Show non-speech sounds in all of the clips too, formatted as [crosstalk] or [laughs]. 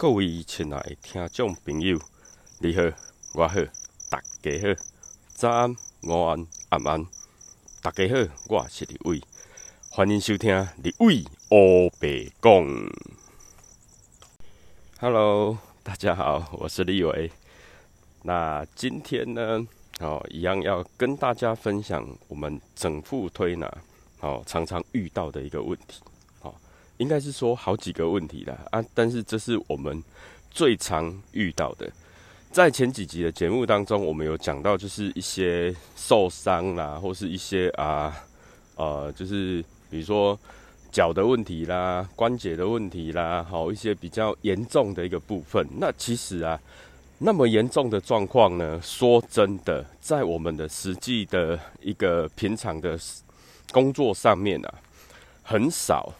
各位亲爱的听众朋友，你好，我好，大家好，早安、午安、晚安，大家好，我是李伟，欢迎收听李伟欧北讲。Hello，大家好，我是李伟。那今天呢，哦，一样要跟大家分享我们整副推拿哦常常遇到的一个问题。应该是说好几个问题啦啊，但是这是我们最常遇到的。在前几集的节目当中，我们有讲到，就是一些受伤啦，或是一些啊呃，就是比如说脚的问题啦、关节的问题啦，好一些比较严重的一个部分。那其实啊，那么严重的状况呢，说真的，在我们的实际的一个平常的工作上面啊，很少。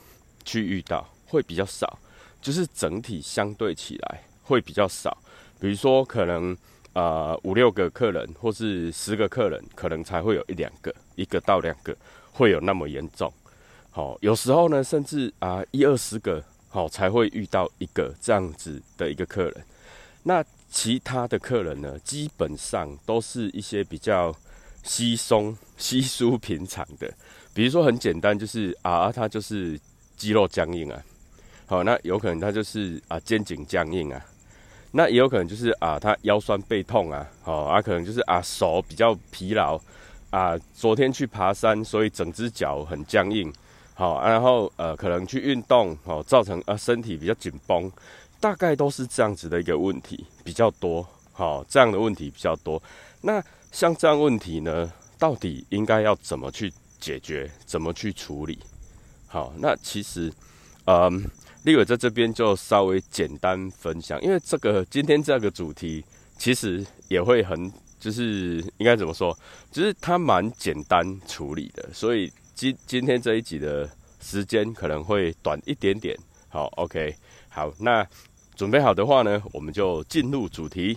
去遇到会比较少，就是整体相对起来会比较少。比如说，可能呃五六个客人或是十个客人，可能才会有一两个，一个到两个会有那么严重。好，有时候呢，甚至啊一二十个好才会遇到一个这样子的一个客人。那其他的客人呢，基本上都是一些比较稀松、稀疏、平常的。比如说很简单，就是啊，他就是。肌肉僵硬啊，好，那有可能他就是啊肩颈僵硬啊，那也有可能就是啊他腰酸背痛啊，好啊可能就是啊手比较疲劳。啊，昨天去爬山，所以整只脚很僵硬，好，然后呃可能去运动，好造成啊身体比较紧绷，大概都是这样子的一个问题比较多，好这样的问题比较多。那像这样问题呢，到底应该要怎么去解决，怎么去处理？好，那其实，嗯，立伟在这边就稍微简单分享，因为这个今天这个主题其实也会很，就是应该怎么说，就是它蛮简单处理的，所以今今天这一集的时间可能会短一点点。好，OK，好，那准备好的话呢，我们就进入主题。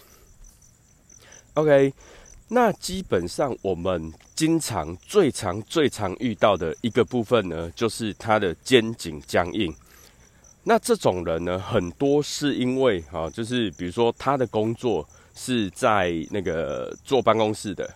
OK。那基本上我们经常最常最常遇到的一个部分呢，就是他的肩颈僵硬。那这种人呢，很多是因为啊，就是比如说他的工作是在那个坐办公室的，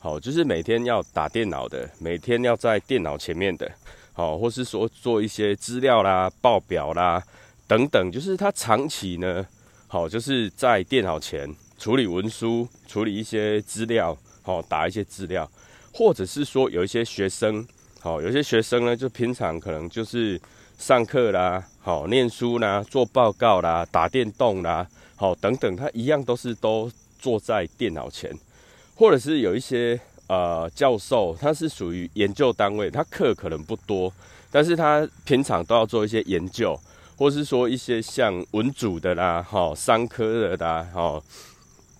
好，就是每天要打电脑的，每天要在电脑前面的，好，或是说做一些资料啦、报表啦等等，就是他长期呢，好，就是在电脑前。处理文书，处理一些资料，好打一些资料，或者是说有一些学生，好有些学生呢，就平常可能就是上课啦，好念书啦，做报告啦，打电动啦，好等等，他一样都是都坐在电脑前，或者是有一些呃教授，他是属于研究单位，他课可能不多，但是他平常都要做一些研究，或是说一些像文组的啦，好商科的啦，好。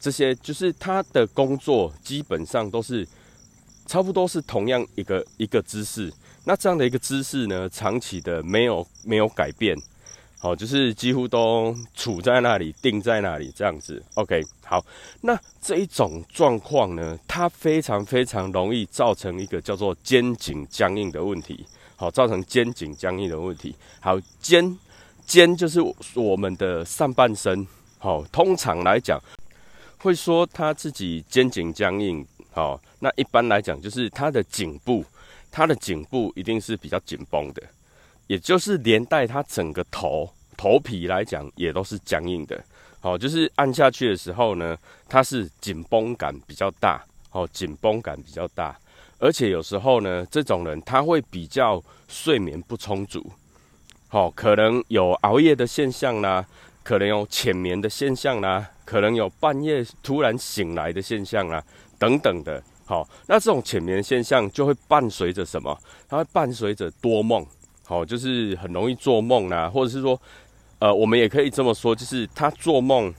这些就是他的工作，基本上都是差不多是同样一个一个姿势。那这样的一个姿势呢，长期的没有没有改变，好，就是几乎都处在那里，定在那里这样子。OK，好，那这一种状况呢，它非常非常容易造成一个叫做肩颈僵硬的问题。好，造成肩颈僵硬的问题。好，肩肩就是我们的上半身。好，通常来讲。会说他自己肩颈僵硬，好，那一般来讲就是他的颈部，他的颈部一定是比较紧绷的，也就是连带他整个头头皮来讲也都是僵硬的，好，就是按下去的时候呢，它是紧绷感比较大，好，紧绷感比较大，而且有时候呢，这种人他会比较睡眠不充足，好，可能有熬夜的现象啦。可能有浅眠的现象啦，可能有半夜突然醒来的现象啦，等等的。好，那这种浅眠现象就会伴随着什么？它会伴随着多梦，好，就是很容易做梦啦，或者是说，呃，我们也可以这么说，就是他做梦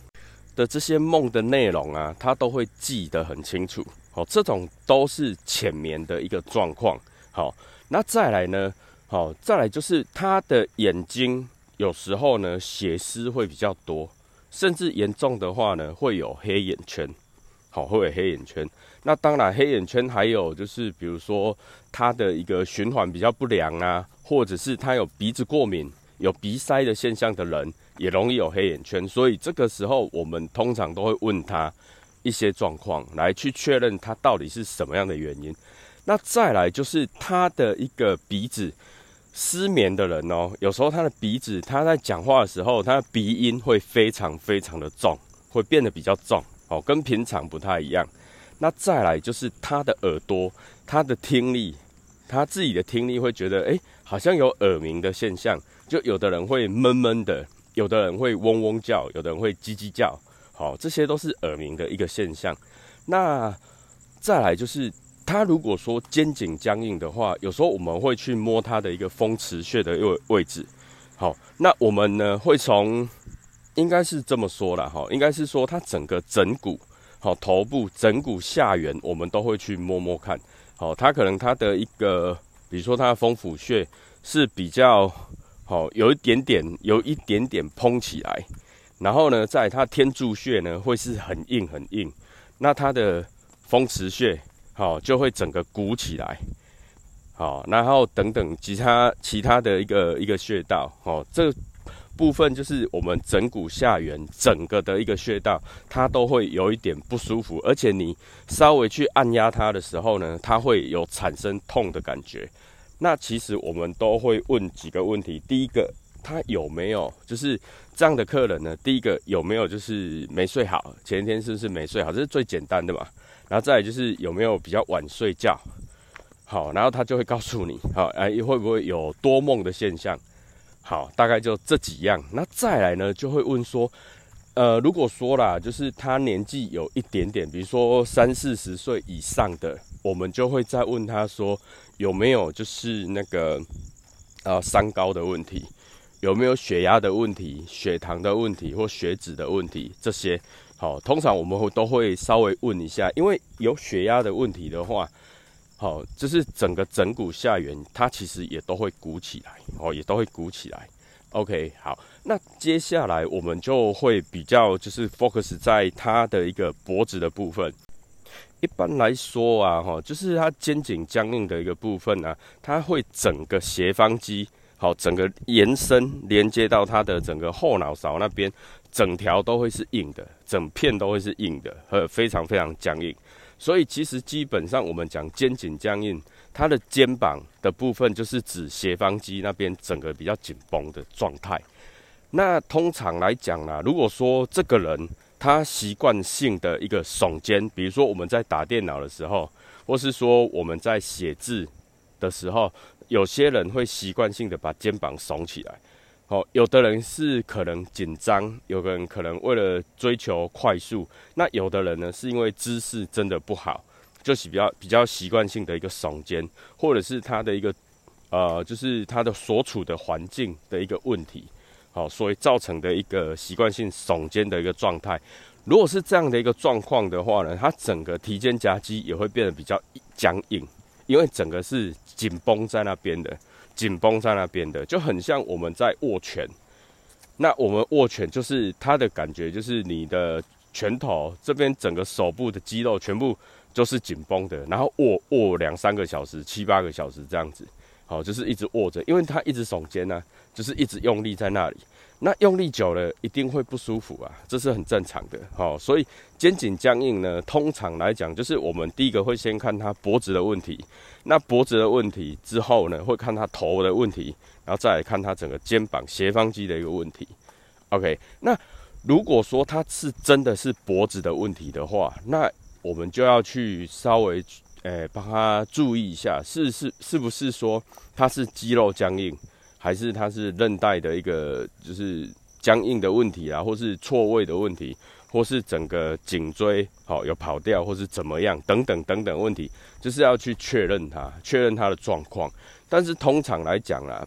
的这些梦的内容啊，他都会记得很清楚。好，这种都是浅眠的一个状况。好，那再来呢？好，再来就是他的眼睛。有时候呢，血丝会比较多，甚至严重的话呢，会有黑眼圈。好，会有黑眼圈。那当然，黑眼圈还有就是，比如说他的一个循环比较不良啊，或者是他有鼻子过敏，有鼻塞的现象的人，也容易有黑眼圈。所以这个时候，我们通常都会问他一些状况，来去确认他到底是什么样的原因。那再来就是他的一个鼻子失眠的人哦，有时候他的鼻子他在讲话的时候，他的鼻音会非常非常的重，会变得比较重哦，跟平常不太一样。那再来就是他的耳朵，他的听力，他自己的听力会觉得，哎，好像有耳鸣的现象。就有的人会闷闷的，有的人会嗡嗡叫，有的人会叽叽叫，好，这些都是耳鸣的一个现象。那再来就是。他如果说肩颈僵硬的话，有时候我们会去摸他的一个风池穴的位位置。好，那我们呢会从，应该是这么说了哈，应该是说他整个枕骨，好头部枕骨下缘，我们都会去摸摸看。好，他可能他的一个，比如说他的风府穴是比较好，有一点点有一点点蓬起来，然后呢，在他天柱穴呢会是很硬很硬，那他的风池穴。好，就会整个鼓起来，好，然后等等其他其他的一个一个穴道，哦，这部分就是我们枕骨下缘整个的一个穴道，它都会有一点不舒服，而且你稍微去按压它的时候呢，它会有产生痛的感觉。那其实我们都会问几个问题，第一个，他有没有就是这样的客人呢？第一个有没有就是没睡好，前一天是不是没睡好？这是最简单的嘛。然后再来就是有没有比较晚睡觉，好，然后他就会告诉你，好，哎，会不会有多梦的现象？好，大概就这几样。那再来呢，就会问说，呃，如果说啦，就是他年纪有一点点，比如说三四十岁以上的，我们就会再问他说，有没有就是那个呃三高的问题，有没有血压的问题、血糖的问题或血脂的问题这些。好，通常我们会都会稍微问一下，因为有血压的问题的话，好，就是整个枕骨下缘它其实也都会鼓起来，哦，也都会鼓起来。OK，好，那接下来我们就会比较就是 focus 在它的一个脖子的部分。一般来说啊，哈，就是它肩颈僵硬的一个部分呢，它会整个斜方肌。好，整个延伸连接到它的整个后脑勺那边，整条都会是硬的，整片都会是硬的，和非常非常僵硬。所以其实基本上我们讲肩颈僵硬，它的肩膀的部分就是指斜方肌那边整个比较紧绷的状态。那通常来讲呢，如果说这个人他习惯性的一个耸肩，比如说我们在打电脑的时候，或是说我们在写字的时候。有些人会习惯性的把肩膀耸起来，哦，有的人是可能紧张，有的人可能为了追求快速，那有的人呢是因为姿势真的不好，就是比较比较习惯性的一个耸肩，或者是他的一个呃，就是他的所处的环境的一个问题，好，所以造成的一个习惯性耸肩的一个状态。如果是这样的一个状况的话呢，他整个提肩夹肌也会变得比较僵硬。因为整个是紧绷在那边的，紧绷在那边的，就很像我们在握拳。那我们握拳就是它的感觉，就是你的拳头这边整个手部的肌肉全部就是紧绷的，然后握握两三个小时、七八个小时这样子，好，就是一直握着，因为它一直耸肩呢，就是一直用力在那里。那用力久了一定会不舒服啊，这是很正常的。好，所以肩颈僵硬呢，通常来讲就是我们第一个会先看他脖子的问题，那脖子的问题之后呢，会看他头的问题，然后再来看他整个肩膀斜方肌的一个问题。OK，那如果说他是真的是脖子的问题的话，那我们就要去稍微诶帮他注意一下，是是是不是说他是肌肉僵硬？还是他是韧带的一个就是僵硬的问题啊，或是错位的问题，或是整个颈椎好有跑掉，或是怎么样等等等等问题，就是要去确认他，确认他的状况。但是通常来讲啦，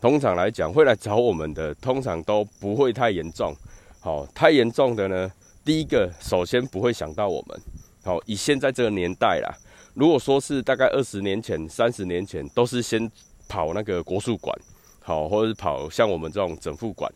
通常来讲会来找我们的，通常都不会太严重。好，太严重的呢，第一个首先不会想到我们。好，以现在这个年代啦，如果说是大概二十年前、三十年前，都是先跑那个国术馆。好，或者是跑像我们这种整复馆。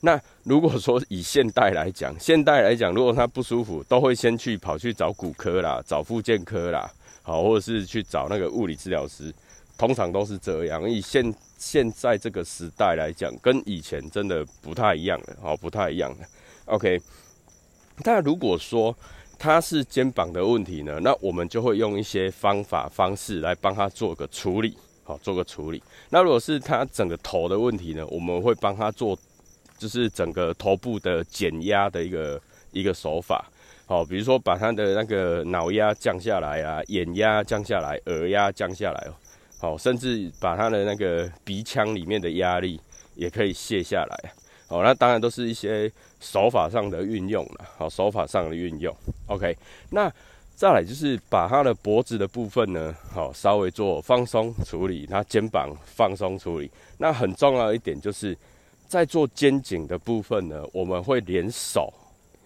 那如果说以现代来讲，[laughs] 现代来讲，如果他不舒服，都会先去跑去找骨科啦，找复健科啦，好，或者是去找那个物理治疗师。通常都是这样。以现现在这个时代来讲，跟以前真的不太一样了，哦，不太一样了。OK，但如果说他是肩膀的问题呢，那我们就会用一些方法方式来帮他做个处理，好，做个处理。那如果是他整个头的问题呢，我们会帮他做，就是整个头部的减压的一个一个手法，好，比如说把他的那个脑压降下来啊，眼压降下来，耳压降下来哦。好，甚至把他的那个鼻腔里面的压力也可以卸下来。好，那当然都是一些手法上的运用了。好，手法上的运用。OK，那再来就是把他的脖子的部分呢，好，稍微做放松处理，他肩膀放松处理。那很重要一点就是在做肩颈的部分呢，我们会连手，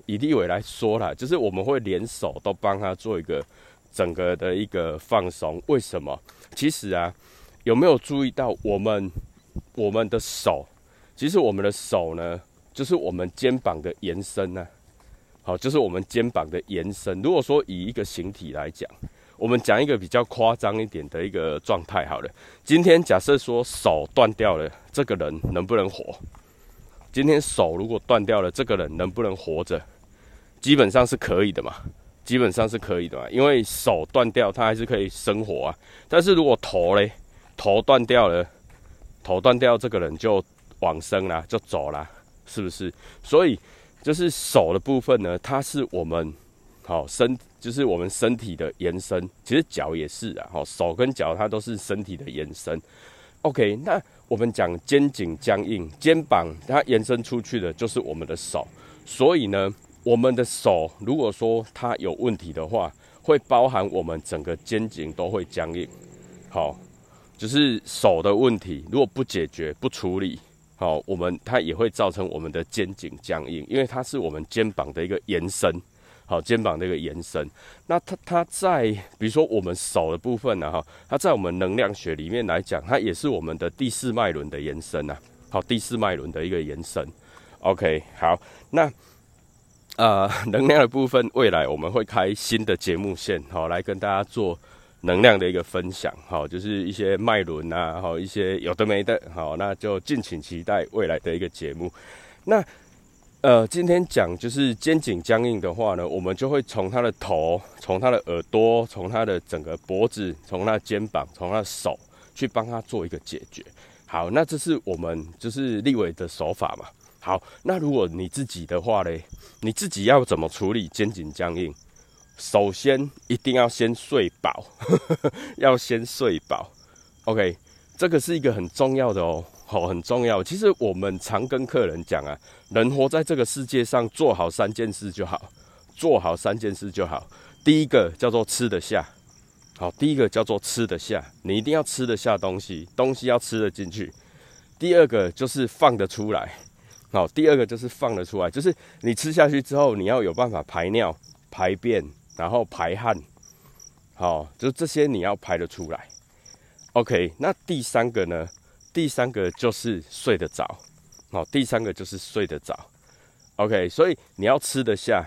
以立伟来说啦，就是我们会连手都帮他做一个。整个的一个放松，为什么？其实啊，有没有注意到我们我们的手？其实我们的手呢，就是我们肩膀的延伸呢。好，就是我们肩膀的延伸。如果说以一个形体来讲，我们讲一个比较夸张一点的一个状态，好了，今天假设说手断掉了，这个人能不能活？今天手如果断掉了，这个人能不能活着？基本上是可以的嘛。基本上是可以的嘛，因为手断掉，它还是可以生活啊。但是如果头嘞，头断掉了，头断掉，这个人就往生了，就走了，是不是？所以就是手的部分呢，它是我们好身，就是我们身体的延伸。其实脚也是啊，好手跟脚它都是身体的延伸。OK，那我们讲肩颈僵硬，肩膀它延伸出去的就是我们的手，所以呢。我们的手如果说它有问题的话，会包含我们整个肩颈都会僵硬。好，就是手的问题，如果不解决、不处理，好，我们它也会造成我们的肩颈僵硬，因为它是我们肩膀的一个延伸。好，肩膀的一个延伸。那它它在比如说我们手的部分呢，哈，它在我们能量学里面来讲，它也是我们的第四脉轮的延伸呐。好，第四脉轮的一个延伸。OK，好，那。呃，[laughs] 能量的部分，未来我们会开新的节目线，好来跟大家做能量的一个分享，好，就是一些脉轮啊，好一些有的没的，好，那就敬请期待未来的一个节目。那呃，今天讲就是肩颈僵硬的话呢，我们就会从他的头，从他的耳朵，从他的整个脖子，从他的肩膀，从他的手去帮他做一个解决。好，那这是我们就是立伟的手法嘛。好，那如果你自己的话嘞，你自己要怎么处理肩颈僵硬？首先一定要先睡饱，[laughs] 要先睡饱。OK，这个是一个很重要的哦，好，很重要。其实我们常跟客人讲啊，人活在这个世界上，做好三件事就好，做好三件事就好。第一个叫做吃得下，好，第一个叫做吃得下，你一定要吃得下东西，东西要吃得进去。第二个就是放得出来。好，第二个就是放得出来，就是你吃下去之后，你要有办法排尿、排便，然后排汗，好，就这些你要排得出来。OK，那第三个呢？第三个就是睡得着，好，第三个就是睡得着。OK，所以你要吃得下，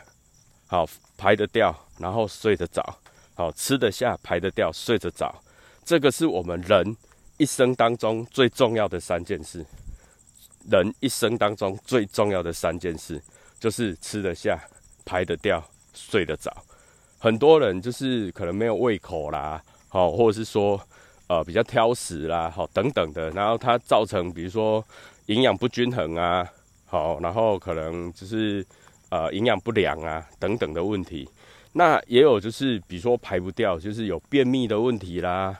好，排得掉，然后睡得着，好，吃得下，排得掉，睡得着，这个是我们人一生当中最重要的三件事。人一生当中最重要的三件事，就是吃得下、排得掉、睡得着。很多人就是可能没有胃口啦，好，或者是说呃比较挑食啦，好等等的，然后它造成比如说营养不均衡啊，好，然后可能就是呃营养不良啊等等的问题。那也有就是比如说排不掉，就是有便秘的问题啦，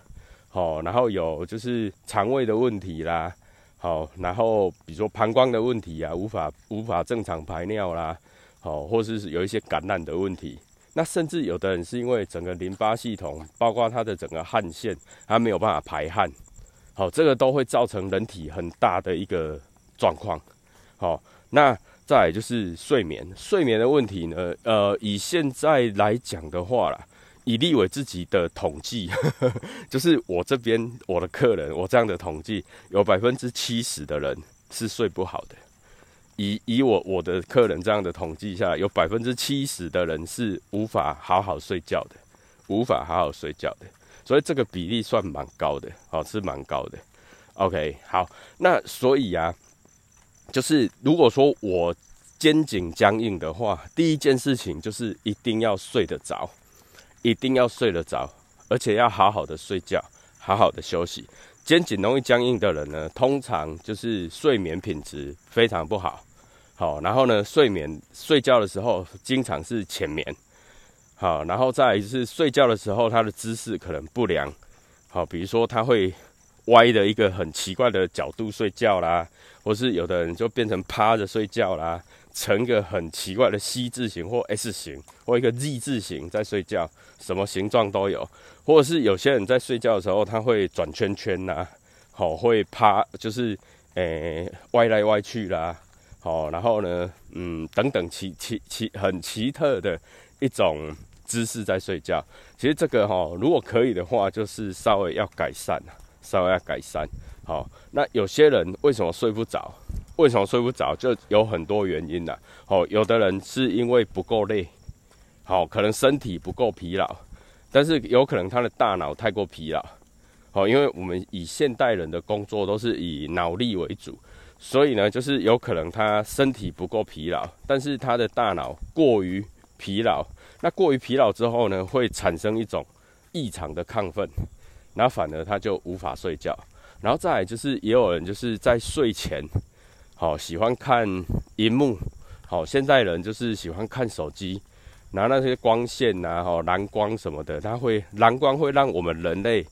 好，然后有就是肠胃的问题啦。好，然后比如说膀胱的问题啊，无法无法正常排尿啦，好，或是有一些感染的问题，那甚至有的人是因为整个淋巴系统，包括他的整个汗腺，他没有办法排汗，好，这个都会造成人体很大的一个状况。好，那再就是睡眠，睡眠的问题呢，呃，以现在来讲的话啦。以立伟自己的统计，[laughs] 就是我这边我的客人，我这样的统计，有百分之七十的人是睡不好的。以以我我的客人这样的统计下来，有百分之七十的人是无法好好睡觉的，无法好好睡觉的。所以这个比例算蛮高的，哦，是蛮高的。OK，好，那所以啊，就是如果说我肩颈僵硬的话，第一件事情就是一定要睡得着，一定要睡得着，而且要好好的睡觉，好好的休息。肩颈容易僵硬的人呢，通常就是睡眠品质非常不好。好，然后呢，睡眠睡觉的时候经常是浅眠。好，然后再是睡觉的时候，他的姿势可能不良。好，比如说他会歪的一个很奇怪的角度睡觉啦，或是有的人就变成趴着睡觉啦。成一个很奇怪的 C 字形或 S 型或一个 Z 字形在睡觉，什么形状都有，或者是有些人在睡觉的时候他会转圈圈呐，好会趴就是诶歪来歪去啦，好然后呢嗯等等奇奇奇很奇特的一种姿势在睡觉，其实这个哈如果可以的话就是稍微要改善稍微要改善。好，那有些人为什么睡不着？为什么睡不着？就有很多原因啦。好，有的人是因为不够累，好，可能身体不够疲劳，但是有可能他的大脑太过疲劳。好，因为我们以现代人的工作都是以脑力为主，所以呢，就是有可能他身体不够疲劳，但是他的大脑过于疲劳。那过于疲劳之后呢，会产生一种异常的亢奋，然后反而他就无法睡觉。然后再来就是，也有人就是在睡前。好，喜欢看荧幕。好，现在人就是喜欢看手机，拿那些光线呐，哈，蓝光什么的，它会蓝光会让我们人类，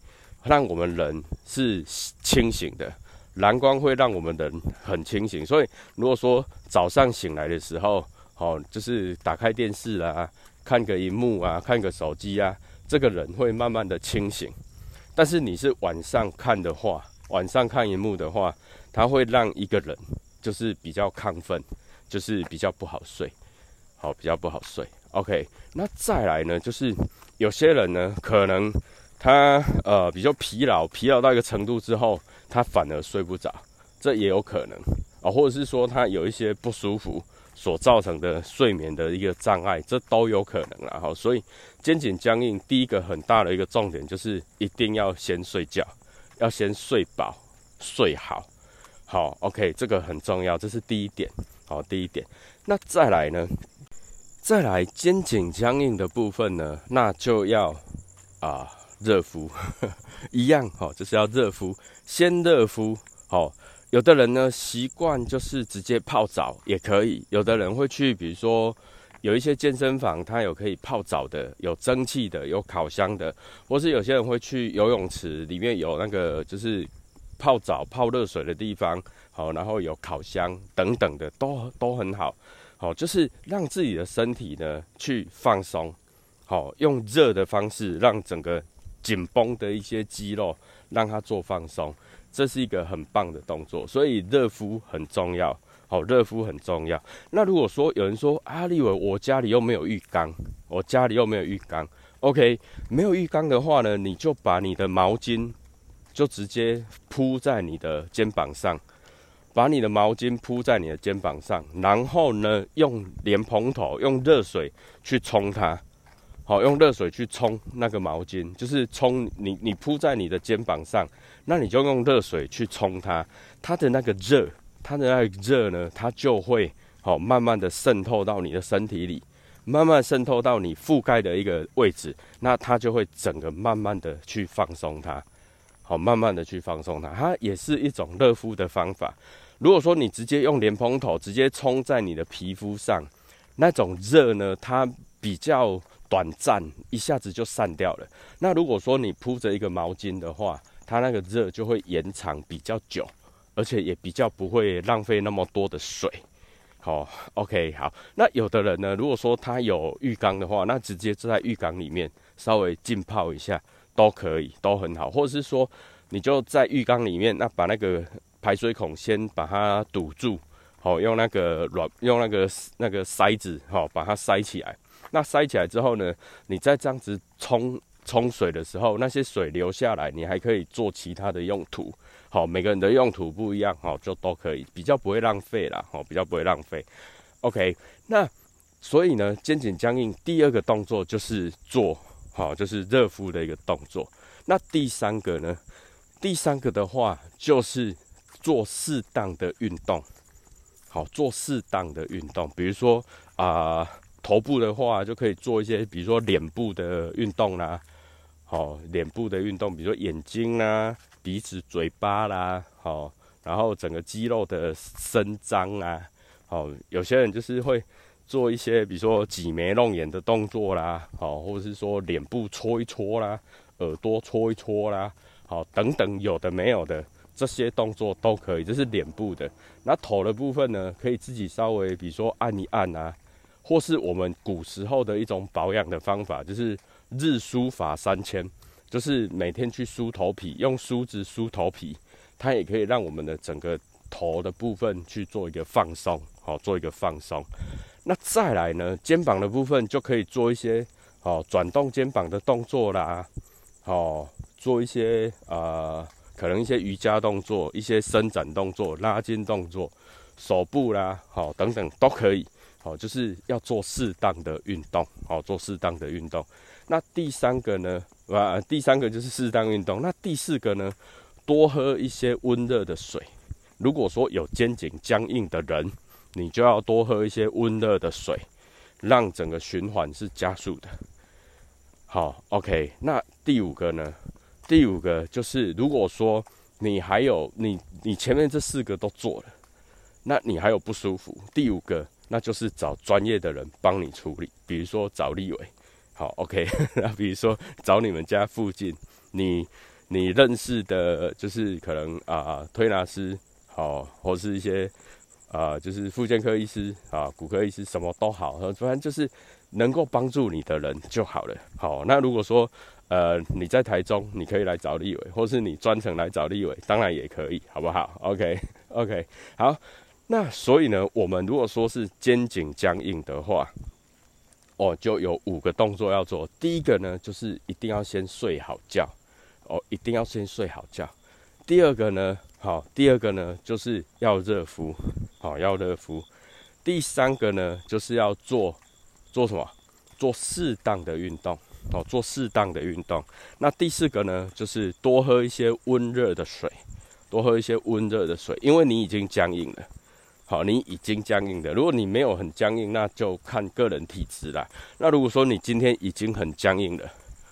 让我们人是清醒的。蓝光会让我们人很清醒，所以如果说早上醒来的时候，好，就是打开电视啊，看个荧幕啊，看个手机啊，这个人会慢慢的清醒。但是你是晚上看的话，晚上看荧幕的话，它会让一个人。就是比较亢奋，就是比较不好睡，好，比较不好睡。OK，那再来呢，就是有些人呢，可能他呃比较疲劳，疲劳到一个程度之后，他反而睡不着，这也有可能啊，或者是说他有一些不舒服所造成的睡眠的一个障碍，这都有可能啦。好，所以肩颈僵硬，第一个很大的一个重点就是一定要先睡觉，要先睡饱，睡好。好，OK，这个很重要，这是第一点。好，第一点，那再来呢？再来肩颈僵硬的部分呢？那就要啊热敷，[laughs] 一样，好，就是要热敷，先热敷。好，有的人呢习惯就是直接泡澡也可以，有的人会去，比如说有一些健身房，它有可以泡澡的，有蒸汽的，有烤箱的，或是有些人会去游泳池里面有那个就是。泡澡、泡热水的地方，好，然后有烤箱等等的，都都很好，好，就是让自己的身体呢去放松，好，用热的方式让整个紧绷的一些肌肉让它做放松，这是一个很棒的动作，所以热敷很重要，好，热敷很重要。那如果说有人说阿立伟，我家里又没有浴缸，我家里又没有浴缸，OK，没有浴缸的话呢，你就把你的毛巾。就直接铺在你的肩膀上，把你的毛巾铺在你的肩膀上，然后呢，用莲蓬头用热水去冲它，好，用热水去冲那个毛巾，就是冲你你铺在你的肩膀上，那你就用热水去冲它，它的那个热，它的那个热呢，它就会好慢慢的渗透到你的身体里，慢慢渗透到你覆盖的一个位置，那它就会整个慢慢的去放松它。好，慢慢的去放松它，它也是一种热敷的方法。如果说你直接用莲蓬头直接冲在你的皮肤上，那种热呢，它比较短暂，一下子就散掉了。那如果说你铺着一个毛巾的话，它那个热就会延长比较久，而且也比较不会浪费那么多的水。好，OK，好。那有的人呢，如果说他有浴缸的话，那直接就在浴缸里面稍微浸泡一下。都可以，都很好，或者是说，你就在浴缸里面，那把那个排水孔先把它堵住，好，用那个软，用那个那个塞子，好，把它塞起来。那塞起来之后呢，你再这样子冲冲水的时候，那些水流下来，你还可以做其他的用途，好，每个人的用途不一样，好，就都可以，比较不会浪费啦，好，比较不会浪费。OK，那所以呢，肩颈僵硬，第二个动作就是做。好，就是热敷的一个动作。那第三个呢？第三个的话就是做适当的运动，好，做适当的运动，比如说啊，头部的话就可以做一些，比如说脸部的运动啦，好，脸部的运动，比如说眼睛啦、鼻子、嘴巴啦，好，然后整个肌肉的伸张啊，好，有些人就是会。做一些，比如说挤眉弄眼的动作啦，好，或者是说脸部搓一搓啦，耳朵搓一搓啦，好，等等，有的没有的这些动作都可以，这是脸部的。那头的部分呢，可以自己稍微，比如说按一按啊，或是我们古时候的一种保养的方法，就是日梳法三千，就是每天去梳头皮，用梳子梳头皮，它也可以让我们的整个头的部分去做一个放松，好，做一个放松。那再来呢，肩膀的部分就可以做一些哦转动肩膀的动作啦，哦做一些呃可能一些瑜伽动作、一些伸展动作、拉筋动作，手部啦，好等等都可以，好就是要做适当的运动，好做适当的运动。那第三个呢，啊第三个就是适当运动。那第四个呢，多喝一些温热的水。如果说有肩颈僵硬的人。你就要多喝一些温热的水，让整个循环是加速的。好，OK。那第五个呢？第五个就是，如果说你还有你你前面这四个都做了，那你还有不舒服。第五个，那就是找专业的人帮你处理，比如说找立伟。好，OK。[laughs] 那比如说找你们家附近你你认识的，就是可能啊推拿师，好，或是一些。啊，就是妇健科医师啊，骨科医师什么都好，反正就是能够帮助你的人就好了。好，那如果说呃你在台中，你可以来找立伟，或是你专程来找立伟，当然也可以，好不好？OK [laughs] OK，好。那所以呢，我们如果说是肩颈僵硬的话，哦，就有五个动作要做。第一个呢，就是一定要先睡好觉，哦，一定要先睡好觉。第二个呢？好，第二个呢，就是要热敷，好，要热敷。第三个呢，就是要做做什么？做适当的运动，哦，做适当的运动。那第四个呢，就是多喝一些温热的水，多喝一些温热的水，因为你已经僵硬了。好，你已经僵硬了。如果你没有很僵硬，那就看个人体质啦。那如果说你今天已经很僵硬了，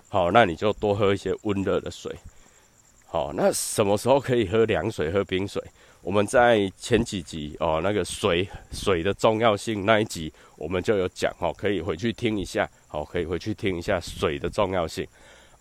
好，那你就多喝一些温热的水。好，那什么时候可以喝凉水、喝冰水？我们在前几集哦，那个水水的重要性那一集，我们就有讲哦，可以回去听一下。好，可以回去听一下水的重要性。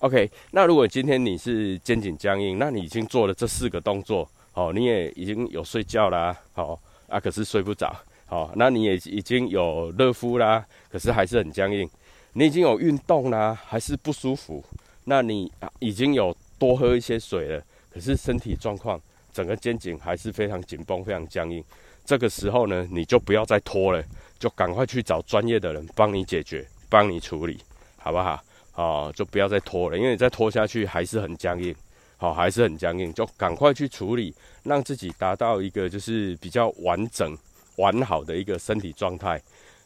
OK，那如果今天你是肩颈僵硬，那你已经做了这四个动作，好，你也已经有睡觉啦，好啊，可是睡不着，好，那你也已经有热敷啦，可是还是很僵硬。你已经有运动啦，还是不舒服，那你已经有。多喝一些水了，可是身体状况整个肩颈还是非常紧绷、非常僵硬。这个时候呢，你就不要再拖了，就赶快去找专业的人帮你解决、帮你处理，好不好？哦，就不要再拖了，因为你再拖下去还是很僵硬，好，还是很僵硬，就赶快去处理，让自己达到一个就是比较完整、完好的一个身体状态。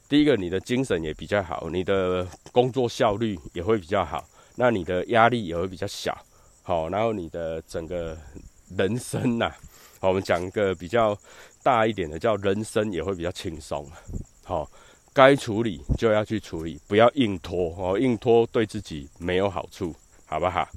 第一个，你的精神也比较好，你的工作效率也会比较好，那你的压力也会比较小。好，然后你的整个人生呐，好，我们讲一个比较大一点的，叫人生也会比较轻松。好，该处理就要去处理，不要硬拖哦，硬拖对自己没有好处，好不好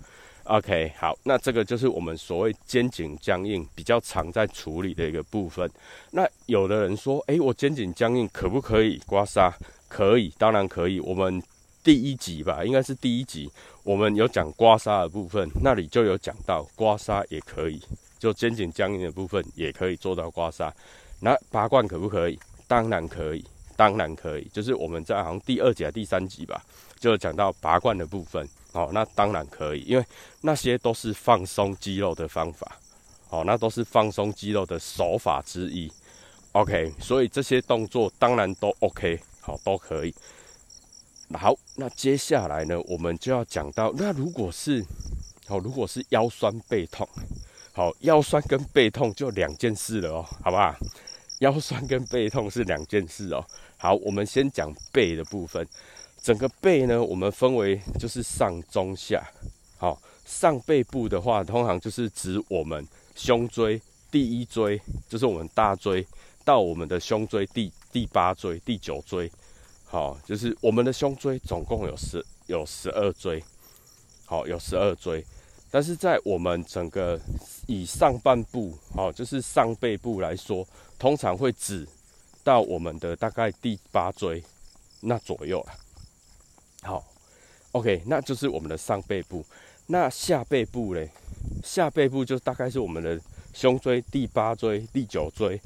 ？OK，好，那这个就是我们所谓肩颈僵硬比较常在处理的一个部分。那有的人说，诶，我肩颈僵硬可不可以刮痧？可以，当然可以。我们第一集吧，应该是第一集，我们有讲刮痧的部分，那里就有讲到刮痧也可以，就肩颈僵硬的部分也可以做到刮痧。那拔罐可不可以？当然可以，当然可以。就是我们在好像第二集、第三集吧，就讲到拔罐的部分。哦，那当然可以，因为那些都是放松肌肉的方法。哦，那都是放松肌肉的手法之一。OK，所以这些动作当然都 OK，好，都可以。好，那接下来呢，我们就要讲到，那如果是，好，如果是腰酸背痛，好，腰酸跟背痛就两件事了哦，好不好？腰酸跟背痛是两件事哦。好，我们先讲背的部分，整个背呢，我们分为就是上中下，好，上背部的话，通常就是指我们胸椎第一椎，就是我们大椎到我们的胸椎第第八椎、第九椎。好，就是我们的胸椎总共有十有十二椎，好，有十二椎。但是在我们整个以上半部，好，就是上背部来说，通常会指到我们的大概第八椎那左右了。好，OK，那就是我们的上背部。那下背部嘞？下背部就大概是我们的胸椎第八椎、第九椎，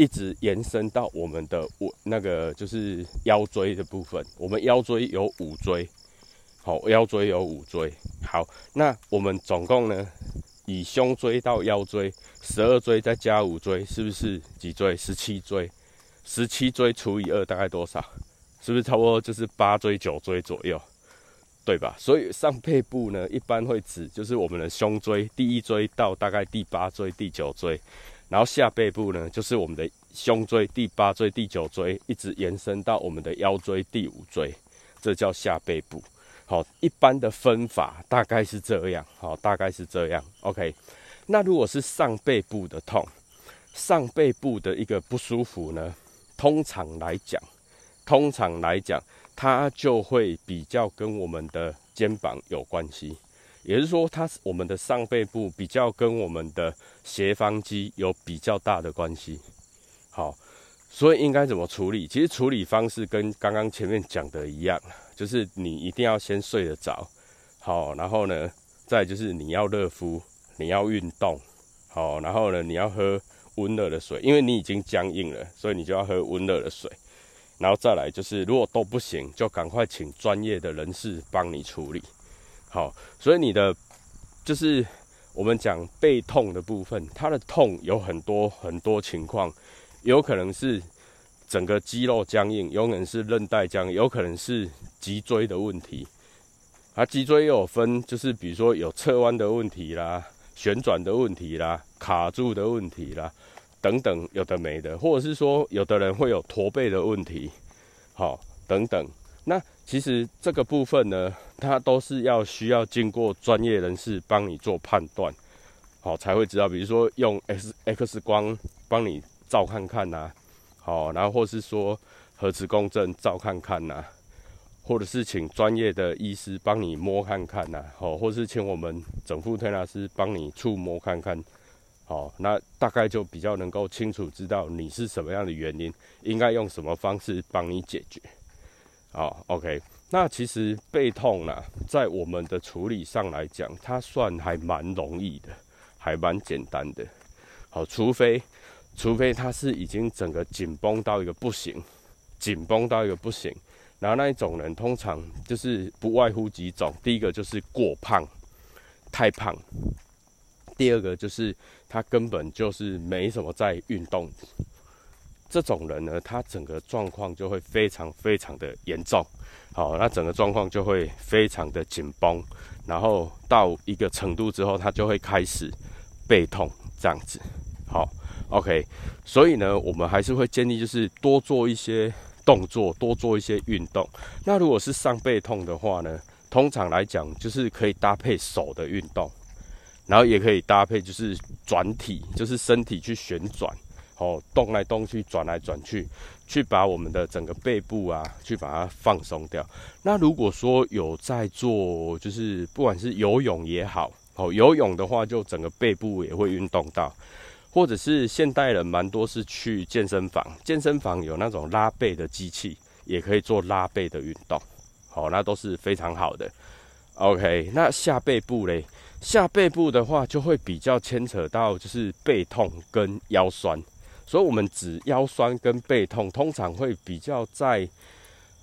一直延伸到我们的我那个就是腰椎的部分。我们腰椎有五椎，好，腰椎有五椎。好，那我们总共呢，以胸椎到腰椎十二椎再加五椎，是不是几椎？十七椎。十七椎除以二大概多少？是不是差不多就是八椎九椎左右？对吧？所以上背部呢，一般会指就是我们的胸椎第一椎到大概第八椎、第九椎，然后下背部呢，就是我们的胸椎第八椎、第九椎，一直延伸到我们的腰椎第五椎，这叫下背部。好，一般的分法大概是这样。好，大概是这样。OK，那如果是上背部的痛，上背部的一个不舒服呢，通常来讲，通常来讲。它就会比较跟我们的肩膀有关系，也是说，它我们的上背部比较跟我们的斜方肌有比较大的关系。好，所以应该怎么处理？其实处理方式跟刚刚前面讲的一样，就是你一定要先睡得着，好，然后呢，再就是你要热敷，你要运动，好，然后呢，你要喝温热的水，因为你已经僵硬了，所以你就要喝温热的水。然后再来就是，如果都不行，就赶快请专业的人士帮你处理。好，所以你的就是我们讲背痛的部分，它的痛有很多很多情况，有可能是整个肌肉僵硬，有可能是韧带僵，有可能是脊椎的问题。啊，脊椎又有分，就是比如说有侧弯的问题啦，旋转的问题啦，卡住的问题啦。等等，有的没的，或者是说，有的人会有驼背的问题，好，等等。那其实这个部分呢，它都是要需要经过专业人士帮你做判断，好，才会知道。比如说用 X X 光帮你照看看呐，好，然后或是说核磁共振照看看呐，或者是请专业的医师帮你摸看看呐，好，或是请我们整副推拿师帮你触摸看看。好，那大概就比较能够清楚知道你是什么样的原因，应该用什么方式帮你解决。好，OK。那其实背痛呢，在我们的处理上来讲，它算还蛮容易的，还蛮简单的。好，除非除非它是已经整个紧绷到一个不行，紧绷到一个不行，然后那一种人通常就是不外乎几种，第一个就是过胖，太胖。第二个就是他根本就是没什么在运动，这种人呢，他整个状况就会非常非常的严重，好，那整个状况就会非常的紧绷，然后到一个程度之后，他就会开始背痛这样子，好，OK，所以呢，我们还是会建议就是多做一些动作，多做一些运动。那如果是上背痛的话呢，通常来讲就是可以搭配手的运动。然后也可以搭配，就是转体，就是身体去旋转，哦，动来动去，转来转去，去把我们的整个背部啊，去把它放松掉。那如果说有在做，就是不管是游泳也好，哦，游泳的话，就整个背部也会运动到，或者是现代人蛮多是去健身房，健身房有那种拉背的机器，也可以做拉背的运动，好，那都是非常好的。OK，那下背部嘞？下背部的话，就会比较牵扯到就是背痛跟腰酸，所以我们指腰酸跟背痛，通常会比较在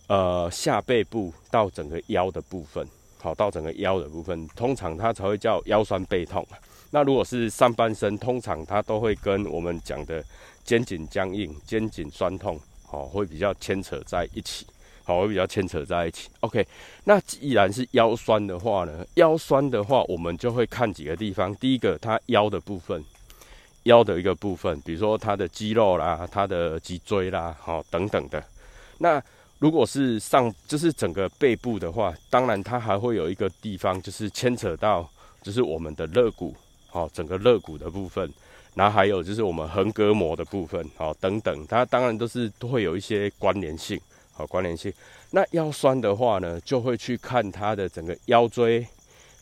呃下背部到整个腰的部分，好到整个腰的部分，通常它才会叫腰酸背痛。那如果是上半身，通常它都会跟我们讲的肩颈僵硬、肩颈酸痛，好会比较牵扯在一起。好，会比较牵扯在一起。OK，那既然是腰酸的话呢，腰酸的话，我们就会看几个地方。第一个，它腰的部分，腰的一个部分，比如说它的肌肉啦，它的脊椎啦，好等等的。那如果是上，就是整个背部的话，当然它还会有一个地方，就是牵扯到，就是我们的肋骨，好，整个肋骨的部分，然后还有就是我们横膈膜的部分，好，等等，它当然都是都会有一些关联性，好，关联性。那腰酸的话呢，就会去看它的整个腰椎，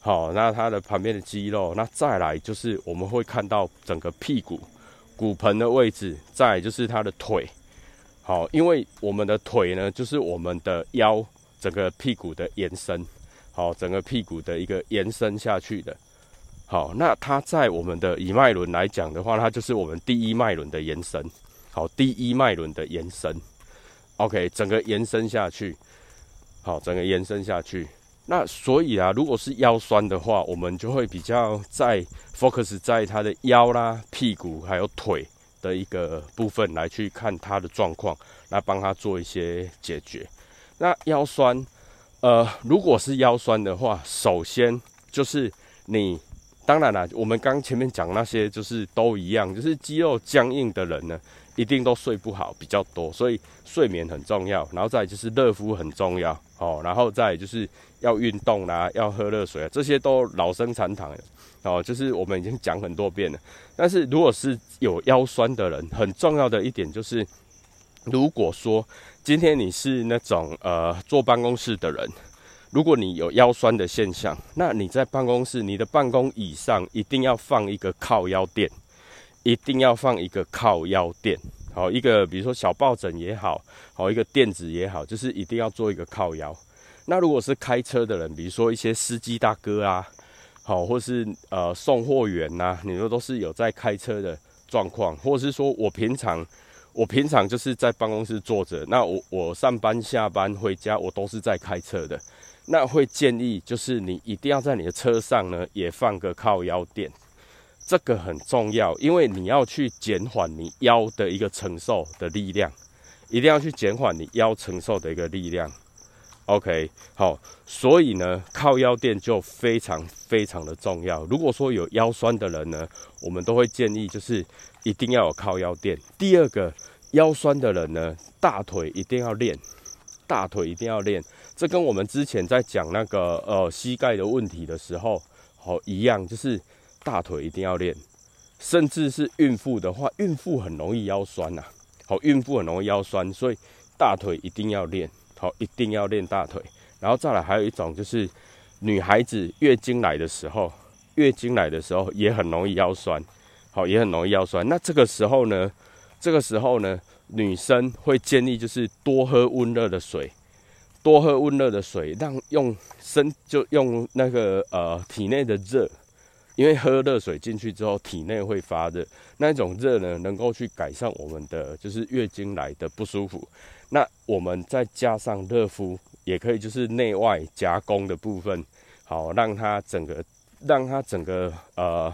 好，那它的旁边的肌肉，那再来就是我们会看到整个屁股、骨盆的位置，再就是它的腿，好，因为我们的腿呢，就是我们的腰整个屁股的延伸，好，整个屁股的一个延伸下去的，好，那它在我们的以脉轮来讲的话，它就是我们第一脉轮的延伸，好，第一脉轮的延伸。OK，整个延伸下去，好，整个延伸下去。那所以啊，如果是腰酸的话，我们就会比较在 focus 在他的腰啦、屁股还有腿的一个部分来去看他的状况，来帮他做一些解决。那腰酸，呃，如果是腰酸的话，首先就是你，当然啦，我们刚前面讲那些就是都一样，就是肌肉僵硬的人呢。一定都睡不好比较多，所以睡眠很重要。然后再就是热敷很重要，哦，然后再就是要运动啦，要喝热水啊，这些都老生常谈哦，就是我们已经讲很多遍了。但是如果是有腰酸的人，很重要的一点就是，如果说今天你是那种呃坐办公室的人，如果你有腰酸的现象，那你在办公室你的办公椅上一定要放一个靠腰垫。一定要放一个靠腰垫，好一个，比如说小抱枕也好，好一个垫子也好，就是一定要做一个靠腰。那如果是开车的人，比如说一些司机大哥啊，好，或是呃送货员呐，你说都是有在开车的状况，或者是说我平常我平常就是在办公室坐着，那我我上班下班回家我都是在开车的，那会建议就是你一定要在你的车上呢也放个靠腰垫。这个很重要，因为你要去减缓你腰的一个承受的力量，一定要去减缓你腰承受的一个力量。OK，好，所以呢，靠腰垫就非常非常的重要。如果说有腰酸的人呢，我们都会建议就是一定要有靠腰垫。第二个，腰酸的人呢，大腿一定要练，大腿一定要练。这跟我们之前在讲那个呃膝盖的问题的时候，好一样，就是。大腿一定要练，甚至是孕妇的话，孕妇很容易腰酸呐。好，孕妇很容易腰酸，所以大腿一定要练。好，一定要练大腿。然后再来，还有一种就是女孩子月经来的时候，月经来的时候也很容易腰酸。好，也很容易腰酸。那这个时候呢，这个时候呢，女生会建议就是多喝温热的水，多喝温热的水，让用身就用那个呃体内的热。因为喝热水进去之后，体内会发热，那一种热呢，能够去改善我们的就是月经来的不舒服。那我们再加上热敷，也可以就是内外夹攻的部分，好让它整个让它整个呃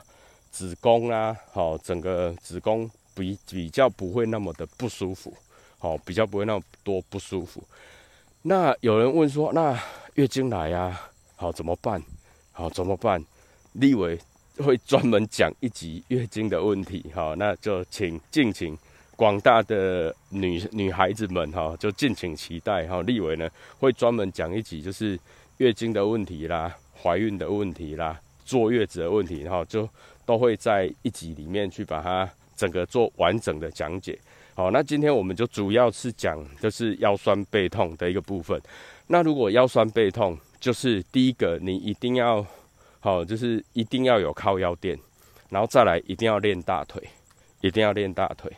子宫啊，好整个子宫比比较不会那么的不舒服，好比较不会那么多不舒服。那有人问说，那月经来呀，好怎么办？好怎么办？立伟。会专门讲一集月经的问题，哈，那就请敬请广大的女女孩子们，哈，就敬请期待，哈，立伟呢会专门讲一集，就是月经的问题啦，怀孕的问题啦，坐月子的问题，哈就都会在一集里面去把它整个做完整的讲解。好，那今天我们就主要是讲就是腰酸背痛的一个部分。那如果腰酸背痛，就是第一个你一定要。好，就是一定要有靠腰垫，然后再来一定要练大腿，一定要练大腿。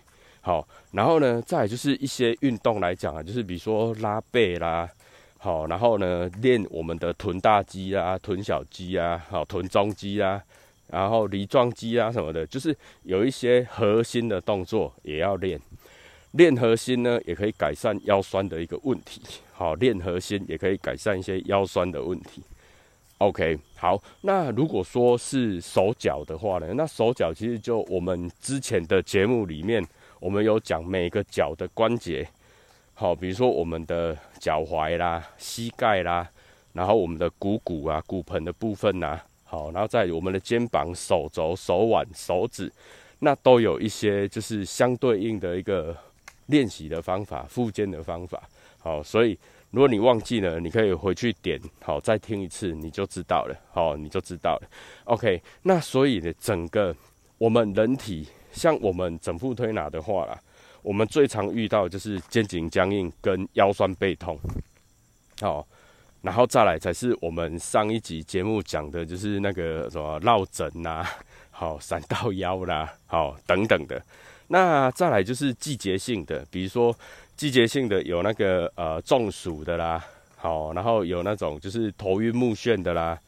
好，然后呢，再就是一些运动来讲啊，就是比如说拉背啦，好，然后呢练我们的臀大肌啊、臀小肌啊、好臀中肌啊，然后梨状肌啊什么的，就是有一些核心的动作也要练。练核心呢，也可以改善腰酸的一个问题。好，练核心也可以改善一些腰酸的问题。OK，好，那如果说是手脚的话呢？那手脚其实就我们之前的节目里面，我们有讲每个脚的关节，好，比如说我们的脚踝啦、膝盖啦，然后我们的股骨啊、骨盆的部分呐，好，然后在我们的肩膀、手肘、手腕、手指，那都有一些就是相对应的一个练习的方法、复健的方法。好，所以如果你忘记了，你可以回去点，好，再听一次，你就知道了，好，你就知道了。OK，那所以呢，整个我们人体，像我们整副推拿的话啦，我们最常遇到就是肩颈僵硬跟腰酸背痛，好。然后再来才是我们上一集节目讲的，就是那个什么落枕呐，好闪到腰啦，好等等的。那再来就是季节性的，比如说季节性的有那个呃中暑的啦，好，然后有那种就是头晕目眩的啦，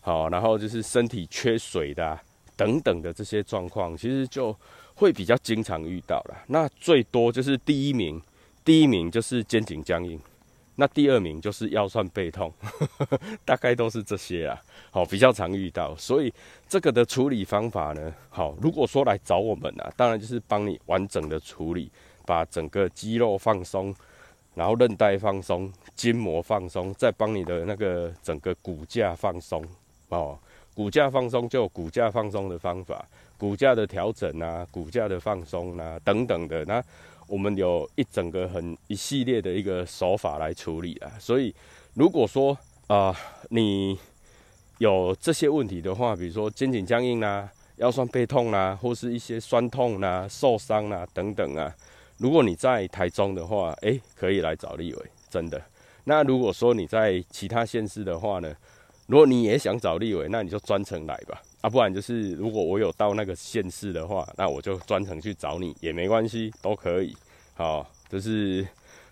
好，然后就是身体缺水的等等的这些状况，其实就会比较经常遇到了。那最多就是第一名，第一名就是肩颈僵硬。那第二名就是腰酸背痛，[laughs] 大概都是这些啊，好比较常遇到，所以这个的处理方法呢，好，如果说来找我们啊，当然就是帮你完整的处理，把整个肌肉放松，然后韧带放松，筋膜放松，再帮你的那个整个骨架放松哦，骨架放松就有骨架放松的方法，骨架的调整啊，骨架的放松啊等等的那。我们有一整个很一系列的一个手法来处理啊，所以如果说啊你有这些问题的话，比如说肩颈僵硬啦、腰酸背痛啦，或是一些酸痛啦、受伤啦等等啊，如果你在台中的话，诶，可以来找立伟，真的。那如果说你在其他县市的话呢，如果你也想找立伟，那你就专程来吧。啊，不然就是如果我有到那个县市的话，那我就专程去找你也没关系，都可以。好，就是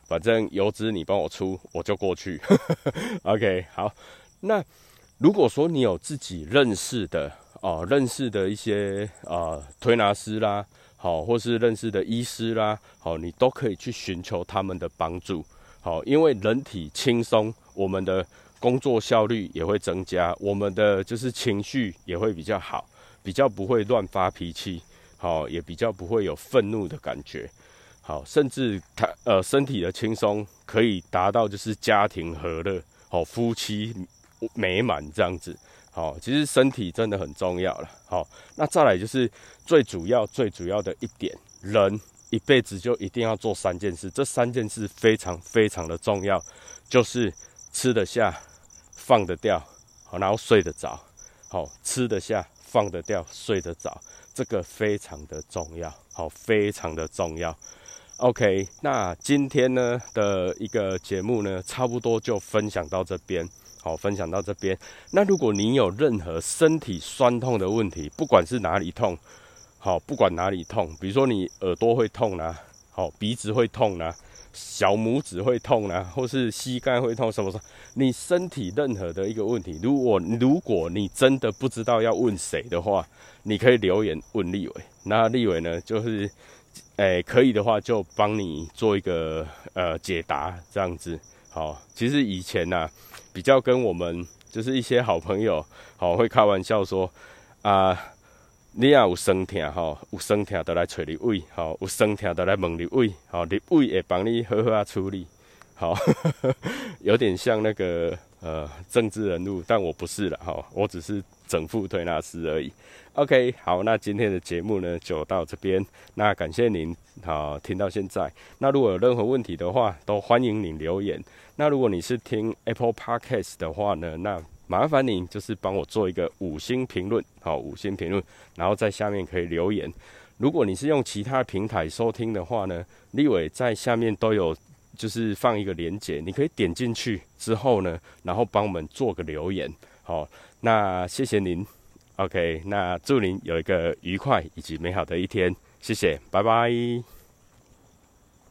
反正油资你帮我出，我就过去。[laughs] OK，好。那如果说你有自己认识的哦，认识的一些啊推拿师啦，好，或是认识的医师啦，好，你都可以去寻求他们的帮助。好，因为人体轻松，我们的。工作效率也会增加，我们的就是情绪也会比较好，比较不会乱发脾气，好，也比较不会有愤怒的感觉，好，甚至他呃身体的轻松可以达到就是家庭和乐，好，夫妻美满这样子，好，其实身体真的很重要了，好，那再来就是最主要最主要的一点，人一辈子就一定要做三件事，这三件事非常非常的重要，就是吃得下。放得掉，好，然后睡得着，好，吃得下，放得掉，睡得着，这个非常的重要，好，非常的重要。OK，那今天呢的一个节目呢，差不多就分享到这边，好，分享到这边。那如果你有任何身体酸痛的问题，不管是哪里痛，好，不管哪里痛，比如说你耳朵会痛啊，好，鼻子会痛啊。小拇指会痛啊，或是膝盖会痛，什么什么？你身体任何的一个问题，如果如果你真的不知道要问谁的话，你可以留言问立伟。那立伟呢，就是，诶，可以的话就帮你做一个呃解答，这样子。好，其实以前呢，比较跟我们就是一些好朋友，好会开玩笑说啊。你也有酸痛吼，有酸痛就来找你位，吼，有酸痛就来问你位，吼，你位会帮你好好啊处理，好，[laughs] 有点像那个呃政治人物，但我不是了，哈，我只是整副推拿师而已。OK，好，那今天的节目呢就到这边，那感谢您好听到现在，那如果有任何问题的话，都欢迎您留言。那如果你是听 Apple Podcast 的话呢，那麻烦您就是帮我做一个五星评论，好，五星评论，然后在下面可以留言。如果你是用其他平台收听的话呢，立伟在下面都有，就是放一个连接，你可以点进去之后呢，然后帮我们做个留言。好，那谢谢您，OK，那祝您有一个愉快以及美好的一天，谢谢，拜拜。